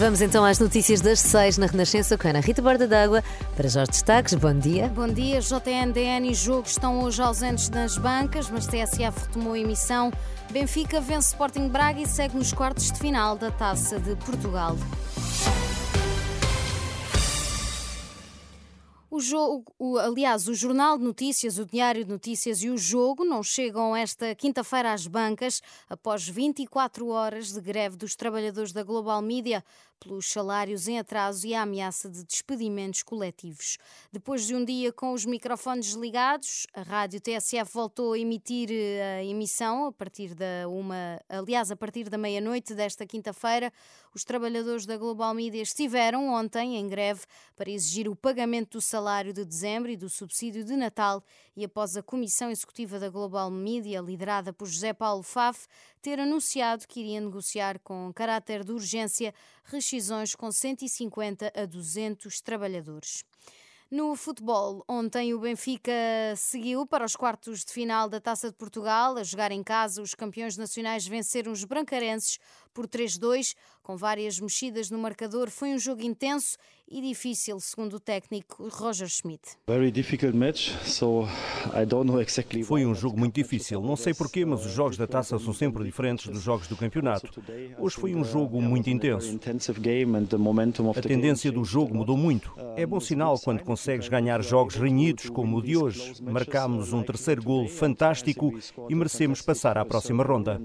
Vamos então às notícias das seis na Renascença com Ana Rita Borda d'Água. Para já os destaques, bom dia. Bom dia. JNDN e Jogo estão hoje ausentes das bancas, mas TSF retomou a emissão. Benfica vence Sporting Braga e segue nos quartos de final da Taça de Portugal. O jogo, o, aliás, o Jornal de Notícias, o Diário de Notícias e o Jogo não chegam esta quinta-feira às bancas após 24 horas de greve dos trabalhadores da Global Media pelos salários em atraso e a ameaça de despedimentos coletivos. Depois de um dia com os microfones desligados, a rádio TSF voltou a emitir eh, a emissão a partir da uma, aliás, a partir da meia-noite desta quinta-feira. Os trabalhadores da Global Media estiveram ontem em greve para exigir o pagamento do salário de dezembro e do subsídio de Natal e após a comissão executiva da Global Media, liderada por José Paulo Faf, ter anunciado que iria negociar com caráter de urgência rescisões com 150 a 200 trabalhadores. No futebol, ontem o Benfica seguiu para os quartos de final da Taça de Portugal. A jogar em casa, os campeões nacionais venceram os brancarenses por 3-2, com várias mexidas no marcador. Foi um jogo intenso e difícil, segundo o técnico Roger Schmidt. Foi um jogo muito difícil. Não sei porquê, mas os jogos da taça são sempre diferentes dos jogos do campeonato. Hoje foi um jogo muito intenso. A tendência do jogo mudou muito. É bom sinal quando consegues ganhar jogos renhidos como o de hoje. Marcámos um terceiro golo fantástico e merecemos passar à próxima ronda.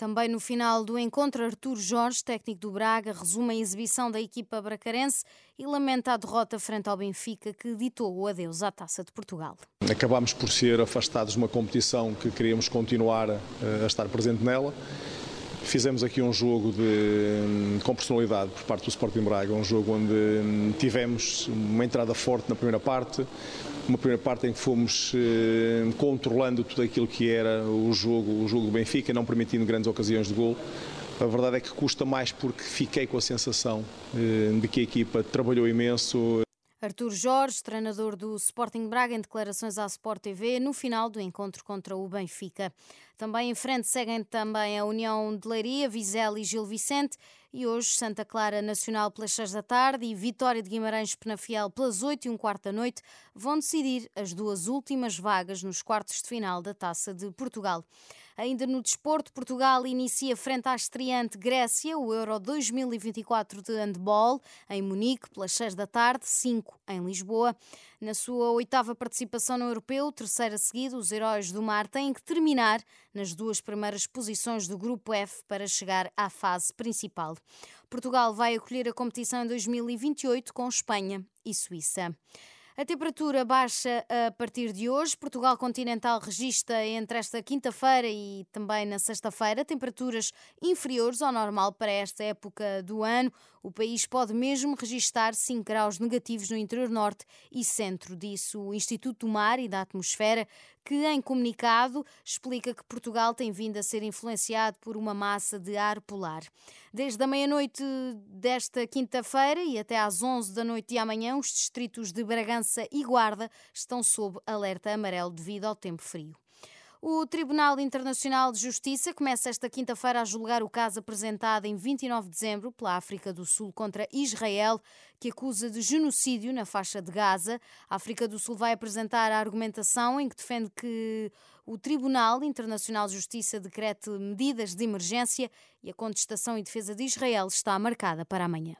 Também no final do encontro, Artur Jorge, técnico do Braga, resume a exibição da equipa bracarense e lamenta a derrota frente ao Benfica, que ditou o adeus à Taça de Portugal. Acabámos por ser afastados de uma competição que queríamos continuar a estar presente nela Fizemos aqui um jogo de, hum, com personalidade por parte do Sporting Braga, um jogo onde hum, tivemos uma entrada forte na primeira parte, uma primeira parte em que fomos eh, controlando tudo aquilo que era o jogo, o jogo do Benfica, não permitindo grandes ocasiões de gol. A verdade é que custa mais porque fiquei com a sensação de que a equipa trabalhou imenso. Artur Jorge, treinador do Sporting Braga, em declarações à Sport TV no final do encontro contra o Benfica. Também em frente seguem também a União de Leiria, Vizela e Gil Vicente e hoje Santa Clara Nacional pelas 6 da tarde e Vitória de Guimarães Penafiel pelas 8 e um quarto da noite vão decidir as duas últimas vagas nos quartos de final da Taça de Portugal. Ainda no desporto, Portugal inicia frente à estreante Grécia o Euro 2024 de handball em Munique pelas 6 da tarde, 5 em Lisboa. Na sua oitava participação no Europeu, terceira seguida, os heróis do mar têm que terminar nas duas primeiras posições do Grupo F para chegar à fase principal. Portugal vai acolher a competição em 2028 com Espanha e Suíça. A temperatura baixa a partir de hoje. Portugal continental registra entre esta quinta-feira e também na sexta-feira temperaturas inferiores ao normal para esta época do ano. O país pode mesmo registrar 5 graus negativos no interior norte e centro, disse o Instituto do Mar e da Atmosfera, que em comunicado explica que Portugal tem vindo a ser influenciado por uma massa de ar polar. Desde a meia-noite desta quinta-feira e até às 11 da noite de amanhã, os distritos de Bragança e Guarda estão sob alerta amarelo devido ao tempo frio. O Tribunal Internacional de Justiça começa esta quinta-feira a julgar o caso apresentado em 29 de dezembro pela África do Sul contra Israel, que acusa de genocídio na faixa de Gaza. A África do Sul vai apresentar a argumentação em que defende que o Tribunal Internacional de Justiça decrete medidas de emergência e a contestação e defesa de Israel está marcada para amanhã.